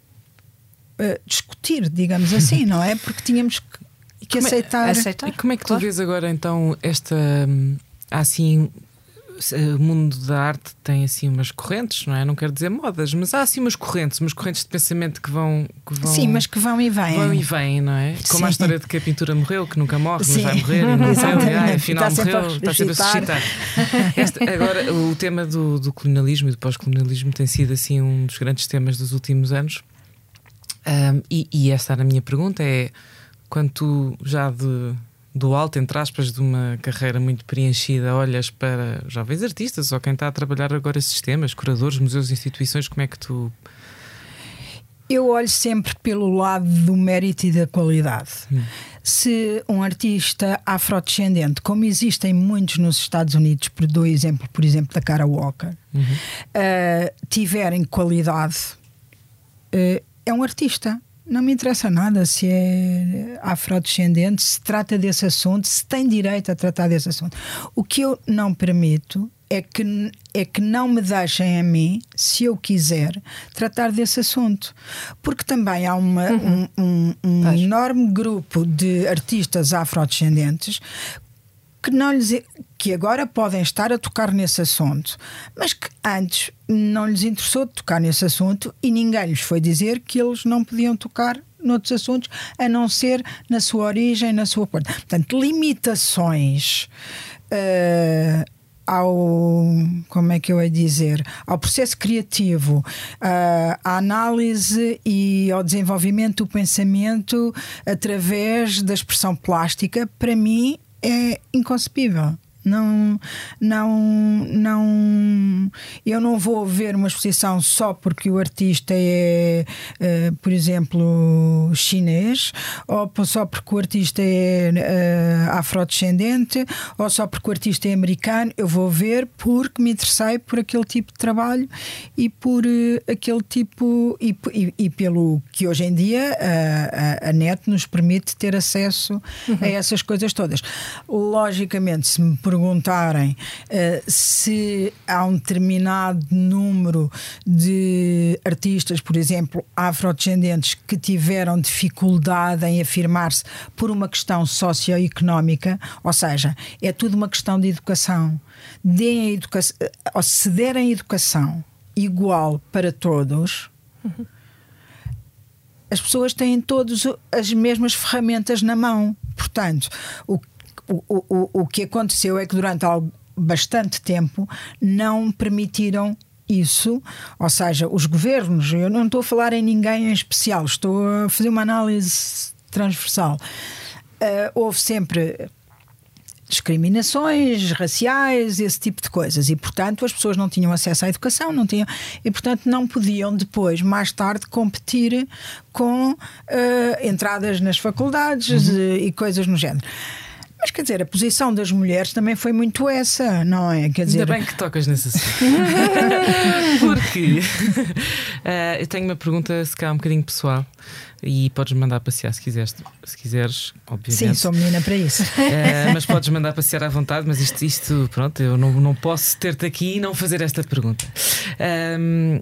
uh, discutir, digamos assim, não é? Porque tínhamos que que como é- aceitar. É, aceitar. E como é que claro. tu vês agora então esta. Hum, assim. O mundo da arte tem assim umas correntes, não é? Não quero dizer modas, mas há assim umas correntes, umas correntes de pensamento que vão. Que vão Sim, mas que vão e vêm. Vão e vêm, não é? Como Sim. a história de que a pintura morreu, que nunca morre, Sim. mas vai morrer, e não morreu, e, ah, afinal está morreu, está sempre a suscitar. Este, agora, o tema do, do colonialismo e do pós-colonialismo tem sido assim um dos grandes temas dos últimos anos. Um, e, e esta era a minha pergunta: é quando tu já de, do alto, entre aspas, de uma carreira muito preenchida, olhas para jovens artistas ou quem está a trabalhar agora esses temas, curadores, museus, instituições, como é que tu. Eu olho sempre pelo lado do mérito e da qualidade. Hum. Se um artista afrodescendente, como existem muitos nos Estados Unidos, por dou exemplo, por exemplo, da Cara Walker, uhum. uh, tiverem qualidade, uh, é um artista não me interessa nada se é afrodescendente, se trata desse assunto, se tem direito a tratar desse assunto. O que eu não permito é que, é que não me deixem a mim, se eu quiser, tratar desse assunto. Porque também há uma, uhum. um, um, um enorme grupo de artistas afrodescendentes que não lhes que agora podem estar a tocar nesse assunto, mas que antes não lhes interessou tocar nesse assunto e ninguém lhes foi dizer que eles não podiam tocar noutros assuntos, a não ser na sua origem, na sua porta. Portanto, limitações. Uh, ao como é que eu ia dizer ao processo criativo uh, à análise e ao desenvolvimento do pensamento através da expressão plástica para mim é inconcebível. Não, não, não. Eu não vou ver uma exposição só porque o artista é, uh, por exemplo, chinês, ou só porque o artista é uh, afrodescendente, ou só porque o artista é americano. Eu vou ver porque me interessei por aquele tipo de trabalho e por uh, aquele tipo. E, e, e, pelo que hoje em dia a, a, a net nos permite ter acesso uhum. a essas coisas todas. Logicamente, se me perguntarem uh, se há um determinado número de artistas, por exemplo, afrodescendentes, que tiveram dificuldade em afirmar-se por uma questão socioeconómica, ou seja, é tudo uma questão de educação. Deem educação, ou se derem educação igual para todos. Uhum as pessoas têm todas as mesmas ferramentas na mão. Portanto, o, o, o, o que aconteceu é que durante bastante tempo não permitiram isso, ou seja, os governos, eu não estou a falar em ninguém em especial, estou a fazer uma análise transversal. Uh, houve sempre discriminações raciais, esse tipo de coisas. E, portanto, as pessoas não tinham acesso à educação, não tinham, e, portanto, não podiam depois, mais tarde, competir com uh, entradas nas faculdades uhum. e coisas no género. Mas quer dizer, a posição das mulheres também foi muito essa, não é? Quer dizer... Ainda bem que tocas nesse assunto. <laughs> Porque uh, <laughs> eu tenho uma pergunta, se calhar um bocadinho pessoal. E podes mandar passear se quiseres, se quiseres, obviamente. Sim, sou menina para isso. Uh, mas podes mandar passear à vontade, mas isto, isto pronto, eu não, não posso ter-te aqui e não fazer esta pergunta. Um,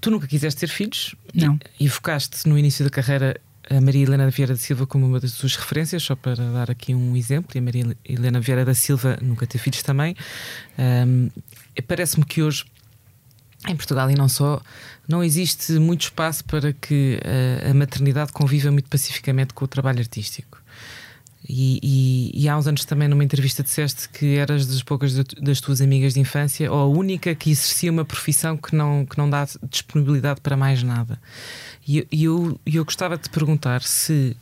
tu nunca quiseste ter filhos? Não. E, e focaste no início da carreira a Maria Helena Vieira da Silva como uma das suas referências, só para dar aqui um exemplo, e a Maria Helena Vieira da Silva nunca teve filhos também. Um, Parece-me que hoje, em Portugal e não só, não existe muito espaço para que a, a maternidade conviva muito pacificamente com o trabalho artístico. E, e, e, há uns anos também, numa entrevista, disseste que eras das poucas das tuas amigas de infância, ou a única que exercia uma profissão que não, que não dá disponibilidade para mais nada. E, eu, eu gostava de te perguntar se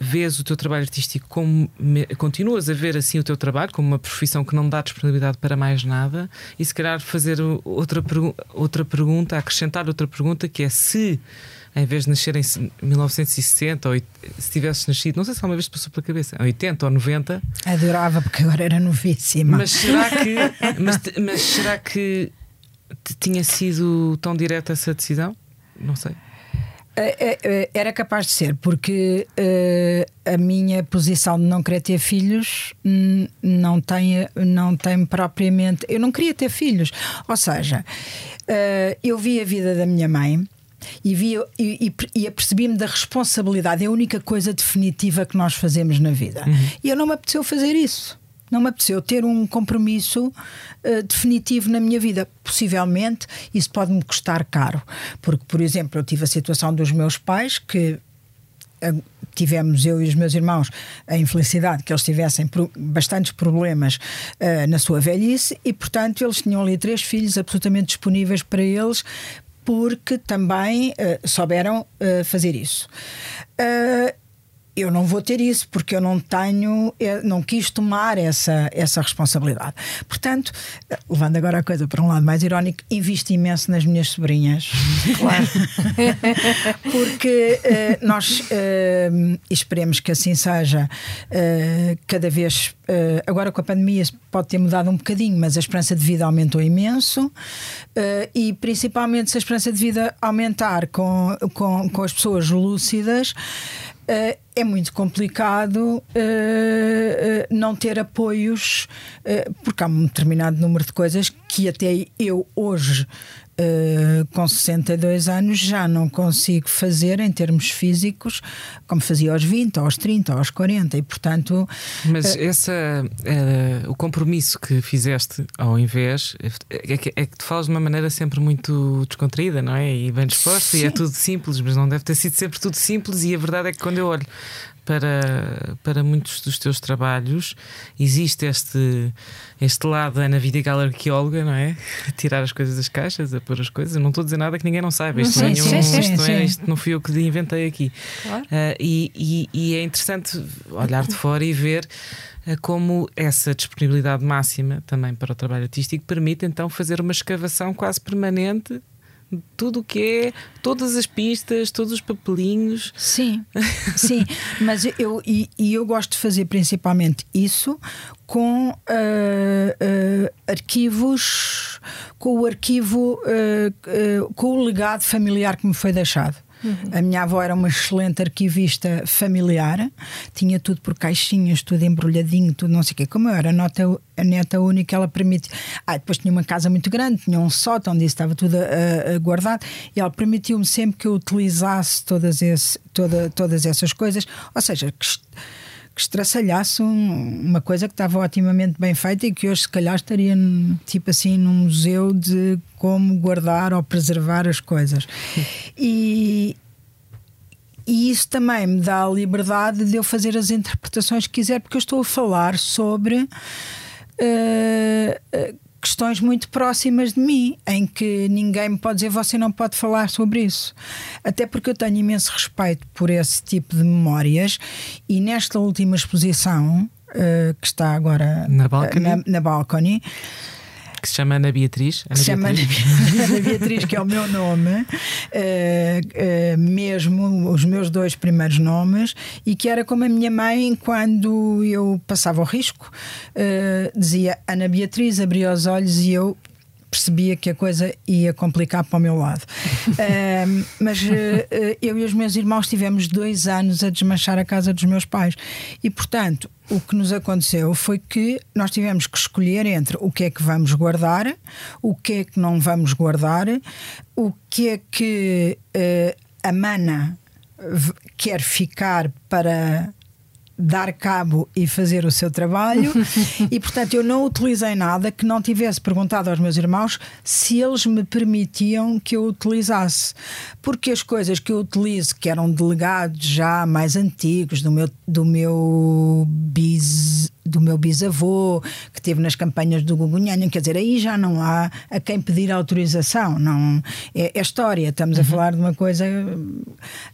vês o teu trabalho artístico como continuas a ver assim o teu trabalho como uma profissão que não dá disponibilidade para mais nada e se calhar fazer outra, outra pergunta, acrescentar outra pergunta que é se em vez de nascer em 1960 ou se tivesses nascido, não sei se alguma vez passou pela cabeça, 80 ou 90. Adorava, porque agora era novíssima. Mas será que, mas, mas será que tinha sido tão direta essa decisão? Não sei. É, é, é, era capaz de ser, porque a minha posição de não querer ter filhos não tem, não tem propriamente. Eu não queria ter filhos. Ou seja, eu vi a vida da minha mãe. E, vi, e, e, e apercebi-me da responsabilidade, é a única coisa definitiva que nós fazemos na vida. Uhum. E eu não me apeteceu fazer isso não me apeteceu ter um compromisso uh, definitivo na minha vida. Possivelmente isso pode-me custar caro, porque, por exemplo, eu tive a situação dos meus pais que. Uh, tivemos eu e os meus irmãos a infelicidade que eles tivessem bastantes problemas uh, na sua velhice e, portanto, eles tinham ali três filhos absolutamente disponíveis para eles porque também uh, souberam uh, fazer isso. Uh, eu não vou ter isso porque eu não tenho, eu não quis tomar essa, essa responsabilidade. Portanto, levando agora a coisa para um lado mais irónico, invisto imenso nas minhas sobrinhas. <laughs> Claro. <laughs> porque uh, nós uh, esperemos que assim seja uh, cada vez. agora com a pandemia pode ter mudado um bocadinho, mas a esperança de vida aumentou imenso e principalmente se a esperança de vida aumentar com, com, com as pessoas lúcidas. Uh, é muito complicado uh, uh, não ter apoios, porque há um determinado número de coisas que até eu hoje Uh, com 62 anos já não consigo fazer em termos físicos como fazia aos 20, aos 30, aos 40 e portanto. Mas uh, essa, uh, o compromisso que fizeste ao invés é que, é que tu falas de uma maneira sempre muito descontraída, não é? E bem disposta, sim. e é tudo simples, mas não deve ter sido sempre tudo simples. E a verdade é que quando eu olho para, para muitos dos teus trabalhos existe este, este lado da Ana Vidigal arqueóloga, não é? A <laughs> tirar as coisas das caixas, a pôr as coisas. Eu não estou a dizer nada que ninguém não saiba. Isto, não, é nenhum, sim, isto, não, é, isto não fui eu que inventei aqui. Claro. Uh, e, e, e é interessante olhar de fora e ver como essa disponibilidade máxima também para o trabalho artístico permite então fazer uma escavação quase permanente tudo o que é, todas as pistas, todos os papelinhos. Sim, <laughs> sim, mas eu e, e, eu gosto de fazer principalmente isso com uh, uh, arquivos, com o arquivo, uh, com o legado familiar que me foi deixado. Uhum. A minha avó era uma excelente arquivista familiar, tinha tudo por caixinhas, tudo embrulhadinho, tudo não sei o quê. Como eu era a, nota, a neta única, ela permitiu. Ah, depois tinha uma casa muito grande, tinha um sótão onde estava tudo uh, guardado, e ela permitiu-me sempre que eu utilizasse todas, esse, toda, todas essas coisas, ou seja, que que estraçalhasse um, uma coisa que estava otimamente bem feita e que hoje se calhar estaria tipo assim num museu de como guardar ou preservar as coisas. E, e isso também me dá a liberdade de eu fazer as interpretações que quiser, porque eu estou a falar sobre uh, questões muito próximas de mim, em que ninguém me pode dizer você não pode falar sobre isso. Até porque eu tenho imenso respeito por esse tipo de memórias e nesta última exposição, uh, que está agora na Balcony, na, na balcony que se chama Ana Beatriz. Ana se chama Ana <laughs> <laughs> Beatriz, que é o meu nome, uh, uh, mesmo os meus dois primeiros nomes, e que era como a minha mãe, quando eu passava o risco, uh, dizia Ana Beatriz, abria os olhos e eu percebia que a coisa ia complicar para o meu lado. <laughs> uh, mas uh, eu e os meus irmãos tivemos dois anos a desmanchar a casa dos meus pais. E, portanto, o que nos aconteceu foi que nós tivemos que escolher entre o que é que vamos guardar, o que é que não vamos guardar, o que é que uh, a mana quer ficar para dar cabo e fazer o seu trabalho. <laughs> E portanto eu não utilizei nada que não tivesse perguntado aos meus irmãos se eles me permitiam que eu utilizasse. Porque as coisas que eu utilizo que eram delegados já mais antigos do meu do meu bis do meu bisavô, que teve nas campanhas do Gugunhanha, quer dizer, aí já não há a quem pedir autorização, não é, é história, estamos uhum. a falar de uma coisa.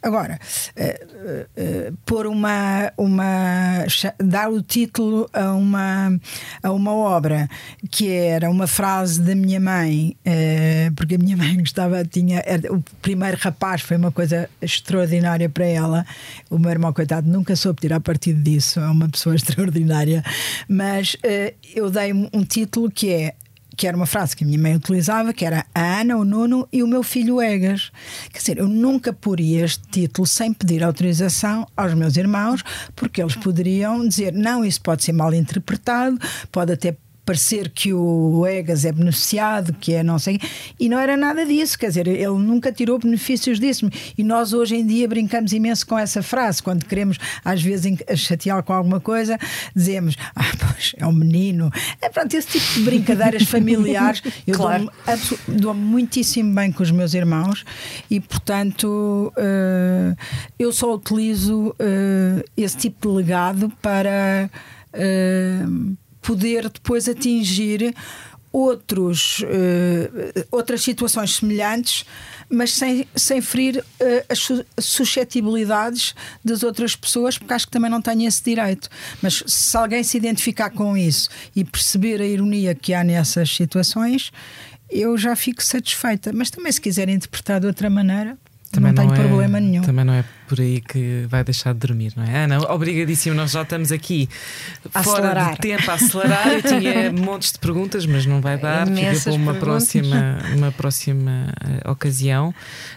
Agora, uh, uh, pôr uma, uma. dar o título a uma, a uma obra que era uma frase da minha mãe, uh, porque a minha mãe <laughs> gostava, tinha. Era, o primeiro rapaz foi uma coisa extraordinária para ela, o meu irmão, coitado, nunca soube tirar partido disso, é uma pessoa <laughs> extraordinária mas uh, eu dei um título que é que era uma frase que a minha mãe utilizava, que era a Ana, o Nuno e o meu filho Egas. Quer dizer, eu nunca poria este título sem pedir autorização aos meus irmãos, porque eles poderiam dizer, não, isso pode ser mal interpretado, pode até parecer que o Egas é beneficiado, que é não sei. E não era nada disso, quer dizer, ele nunca tirou benefícios disso. E nós hoje em dia brincamos imenso com essa frase, quando queremos às vezes chatear com alguma coisa, dizemos, ah, pois é um menino. É pronto, esse tipo de brincadeiras <laughs> familiares eu claro. dou-me dou muitíssimo bem com os meus irmãos e, portanto, uh, eu só utilizo uh, esse tipo de legado para. Uh, poder depois atingir outros, uh, outras situações semelhantes, mas sem, sem ferir uh, as suscetibilidades das outras pessoas, porque acho que também não tenho esse direito. Mas se alguém se identificar com isso e perceber a ironia que há nessas situações, eu já fico satisfeita. Mas também, se quiser interpretar de outra maneira, também não, não tem é, problema nenhum. Também não é por aí que vai deixar de dormir, não é? Ana, obrigadíssimo. Nós já estamos aqui a fora acelerar. de tempo a acelerar. Eu tinha <laughs> montes de perguntas, mas não vai dar. Imensas Fica para uma próxima, uma próxima uh, ocasião.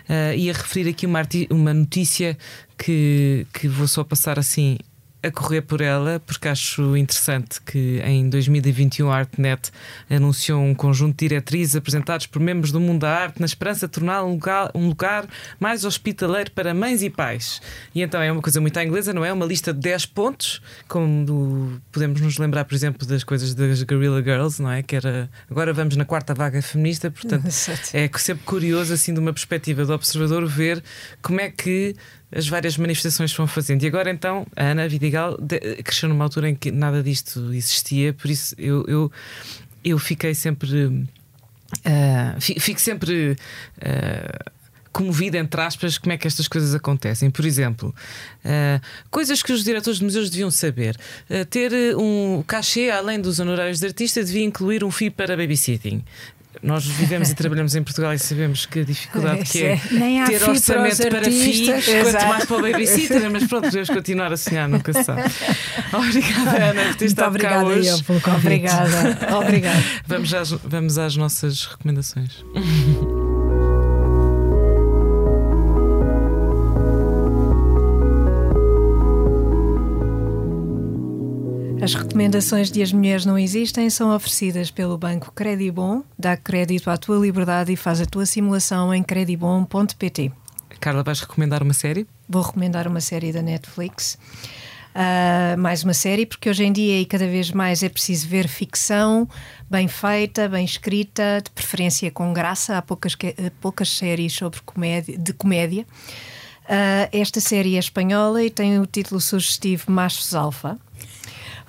Uh, ia referir aqui uma, uma notícia que, que vou só passar assim a correr por ela, porque acho interessante que em 2021 a ArtNet anunciou um conjunto de diretrizes apresentados por membros do mundo da arte na esperança de torná-lo um lugar, um lugar mais hospitaleiro para mães e pais. E então é uma coisa muito à inglesa, não é? Uma lista de 10 pontos, como do, podemos nos lembrar, por exemplo, das coisas das Guerrilla Girls, não é? Que era agora vamos na quarta vaga feminista, portanto <laughs> é sempre curioso, assim, de uma perspectiva do observador, ver como é que as várias manifestações que vão fazendo. E agora então a Ana Vidigal cresceu numa altura em que nada disto existia, por isso eu, eu, eu fiquei sempre. Uh, fico sempre. Uh, comovida, entre aspas, como é que estas coisas acontecem. Por exemplo, uh, coisas que os diretores de museus deviam saber. Uh, ter um cachê, além dos honorários de artista, devia incluir um FII para babysitting. Nós vivemos e <laughs> trabalhamos em Portugal e sabemos que a dificuldade que é, é. ter orçamento para, FII, quanto mais para o babysitter, mas pronto, podemos continuar a sonhar, nunca se sabe. <laughs> Obrigada, Ana, por ter estado obrigada cá hoje. Eu pelo Obrigada. <laughs> Obrigada. Vamos às, vamos às nossas recomendações. As recomendações de As Mulheres Não Existem são oferecidas pelo Banco Credibon. Dá crédito à tua liberdade e faz a tua simulação em credibon.pt. Carla, vais recomendar uma série? Vou recomendar uma série da Netflix. Uh, mais uma série, porque hoje em dia e cada vez mais é preciso ver ficção bem feita, bem escrita, de preferência com graça. Há poucas, poucas séries sobre comédia, de comédia. Uh, esta série é espanhola e tem o título sugestivo Machos Alfa.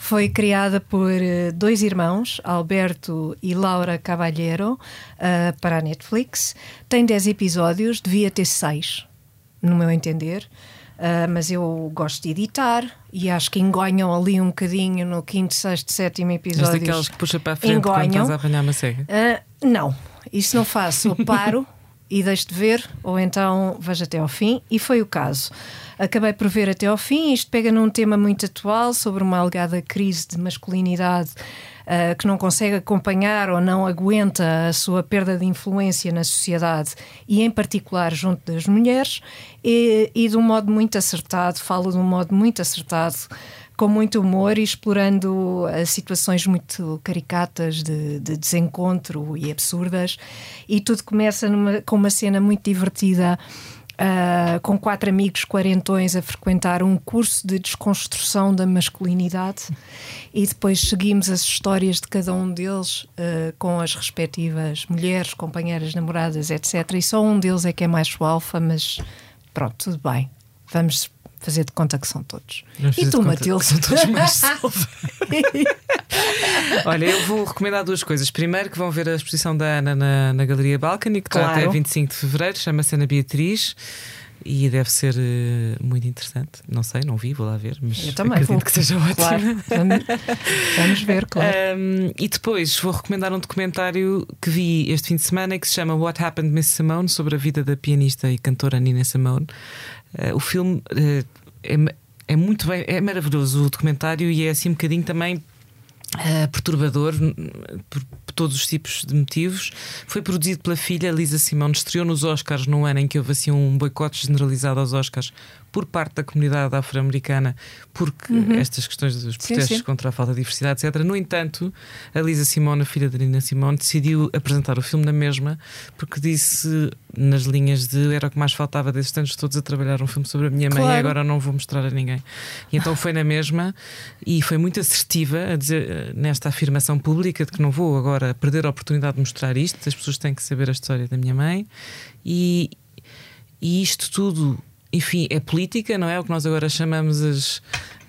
Foi criada por eh, dois irmãos, Alberto e Laura Cavalheiro, uh, para a Netflix. Tem 10 episódios, devia ter 6, no meu entender. Uh, mas eu gosto de editar e acho que engonham ali um bocadinho no quinto, sexto, sétimo episódio. Mas daquelas que puxa para a frente engonham. quando estás a apanhar uma cega? Uh, não, isso não faço. Eu paro <laughs> e deixo de ver, ou então vejo até ao fim, e foi o caso. Acabei por ver até ao fim. Isto pega num tema muito atual sobre uma alegada crise de masculinidade uh, que não consegue acompanhar ou não aguenta a sua perda de influência na sociedade e, em particular, junto das mulheres, e, e de um modo muito acertado, falo de um modo muito acertado com muito humor e explorando uh, situações muito caricatas de, de, desencontro e absurdas. E tudo começa numa, com uma cena muito divertida Uh, com quatro amigos quarentões a frequentar um curso de desconstrução da masculinidade e depois seguimos as histórias de cada um deles uh, com as respectivas mulheres, companheiras, namoradas, etc. E só um deles é que é mais alfa, mas pronto, tudo bem. Vamos fazer de conta que são todos. e tu, Matilde? São todos mais <laughs> Olha, eu vou recomendar duas coisas. Primeiro, que vão ver a exposição da Ana na, na Galeria Balcani, que claro. está até 25 de fevereiro, chama-se Ana Beatriz. E deve ser uh, muito interessante. Não sei, não vi, vou lá ver, mas eu também acredito vou. que seja ótimo. Claro. Vamos, vamos, ver, claro. Um, e depois vou recomendar um documentário que vi este fim de semana que se chama What Happened Miss Simone sobre a vida da pianista e cantora Nina Simone. Uh, o filme uh, é, é muito bem, é maravilhoso o documentário e é assim um bocadinho também Uh, perturbador por, por, todos os tipos de motivos. Foi produzido pela filha Lisa Simone, estreou nos Oscars no ano em que houve assim um boicote generalizado aos Oscars por parte da comunidade afro-americana, porque uhum. estas questões dos protestos sim, sim. contra a falta de diversidade, etc. No entanto, a Lisa Simone, a filha da Nina Simone, decidiu apresentar o filme na mesma, porque disse nas linhas de era o que mais faltava desses tantos todos a trabalhar um filme sobre a minha claro. mãe e agora não vou mostrar a ninguém. E então foi na mesma e foi muito assertiva a dizer eh, nesta afirmação pública de que não vou agora perder a oportunidade de mostrar isto, as pessoas têm que saber a história da minha mãe e, e isto tudo enfim, é política, não é? O que nós agora chamamos as,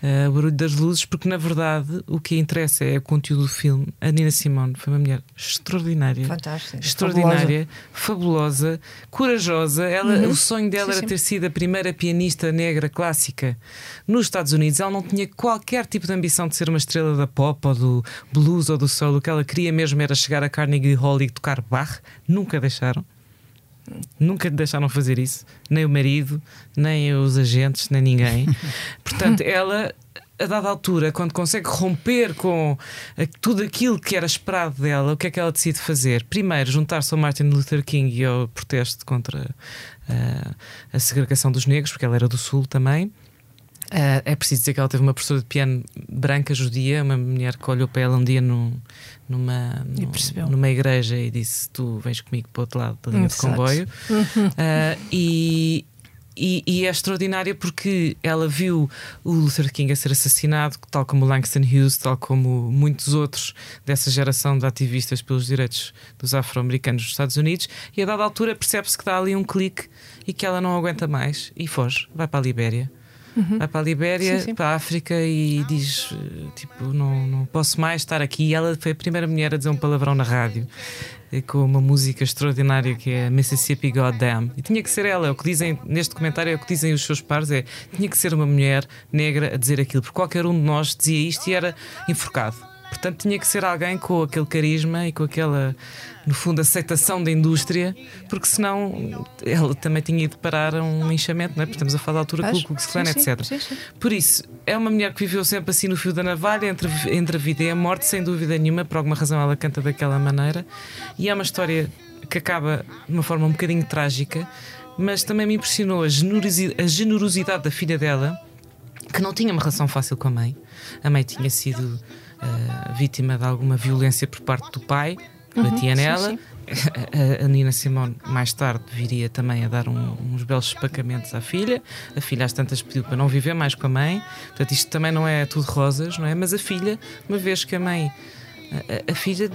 uh, o barulho das luzes, porque na verdade o que interessa é o conteúdo do filme. A Nina Simone foi uma mulher extraordinária, Fantástica, extraordinária, fabulosa, fabulosa corajosa. Ela, uhum. O sonho dela sim, era sim. ter sido a primeira pianista negra clássica nos Estados Unidos. Ela não tinha qualquer tipo de ambição de ser uma estrela da pop ou do blues ou do soul. O que ela queria mesmo era chegar a Carnegie Hall e tocar Bach. Nunca deixaram. Nunca lhe deixaram fazer isso, nem o marido, nem os agentes, nem ninguém. <laughs> Portanto, ela, a dada altura, quando consegue romper com tudo aquilo que era esperado dela, o que é que ela decide fazer? Primeiro, juntar-se ao Martin Luther King e ao protesto contra uh, a segregação dos negros, porque ela era do Sul também. Uh, é preciso dizer que ela teve uma professora de piano branca judia, uma mulher que olhou para ela um dia no, numa, no, numa igreja e disse: Tu vens comigo para o outro lado da linha de comboio. Uh, e, e, e, é extraordinária porque ela viu o Luther King a ser assassinado, tal como Langston Hughes, tal como muitos outros dessa geração de ativistas pelos direitos dos afro-americanos nos Estados Unidos, e a dada altura percebe-se que dá ali um clique e que ela não aguenta mais e foge, vai para a Libéria. Uhum. Vai para a Libéria, sim, sim. para a África e diz: Tipo, não, não posso mais estar aqui. E ela foi a primeira mulher a dizer um palavrão na rádio com uma música extraordinária que é Mississippi Goddamn. E tinha que ser ela, é o que dizem neste documentário, é o que dizem os seus pares: é tinha que ser uma mulher negra a dizer aquilo, porque qualquer um de nós dizia isto e era enforcado. Portanto, tinha que ser alguém com aquele carisma e com aquela, no fundo, aceitação da indústria, porque senão ela também tinha ido parar a um linchamento, não é? Porque estamos a falar da altura com o Klan, etc. Sim, sim. Por isso, é uma mulher que viveu sempre assim no fio da navalha, entre, entre a vida e a morte, sem dúvida nenhuma, por alguma razão ela canta daquela maneira, e é uma história que acaba de uma forma um bocadinho trágica, mas também me impressionou a generosidade, a generosidade da filha dela, que não tinha uma relação fácil com a mãe. A mãe tinha sido uh, vítima de alguma violência por parte do pai, uhum, batia nela. Sim, <laughs> sim. A, a, Nina Simone, mais tarde, viria também a dar um, uns belos espacamentos à filha. A filha, às tantas, pediu para não viver mais com a mãe. Portanto, isto também não é tudo rosas, não é? Mas a filha, uma vez que a mãe. A, a filha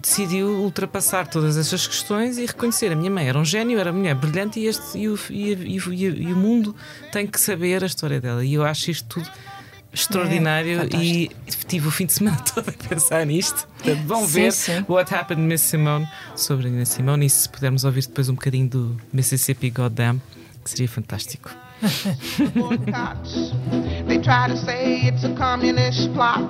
decidiu ultrapassar todas essas questões e reconhecer a minha mãe era um gênio, era uma mulher brilhante e, este, e, o, e, e, e o mundo tem que saber a história dela. E eu acho isto tudo extraordinário é, e tive o fim de semana <laughs> todo a pensar nisto. Portanto, vão sim, ver sim. What Happened Miss Simone sobre a Nina Simone e se pudermos ouvir depois um bocadinho do Mississippi Goddamn, que seria fantástico. <laughs> they try to say it's a communist plot.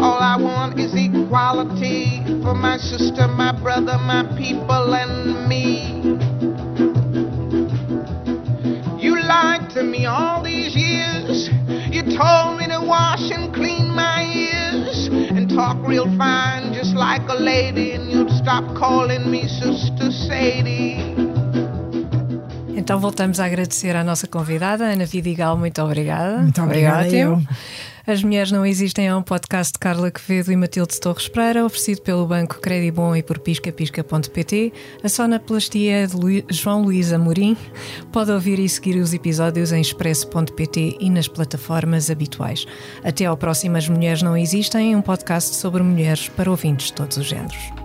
All I want is equality for my sister, my brother, my people, and me. You lied to me all these years. You told wash and clean my ears and talk real fine, just like a lady, and you'd stop calling me Sister Sadie. Então voltamos a agradecer à nossa convidada, Ana Vidigal, muito obrigada. Muito obrigada. Foi as Mulheres Não Existem é um podcast de Carla Quevedo e Matilde Torres Pereira, oferecido pelo Banco Credibon e por piscapisca.pt. A sonoplastia é de Lu... João Luís Amorim. Pode ouvir e seguir os episódios em expresso.pt e nas plataformas habituais. Até ao próximo As Mulheres Não Existem, um podcast sobre mulheres para ouvintes de todos os géneros.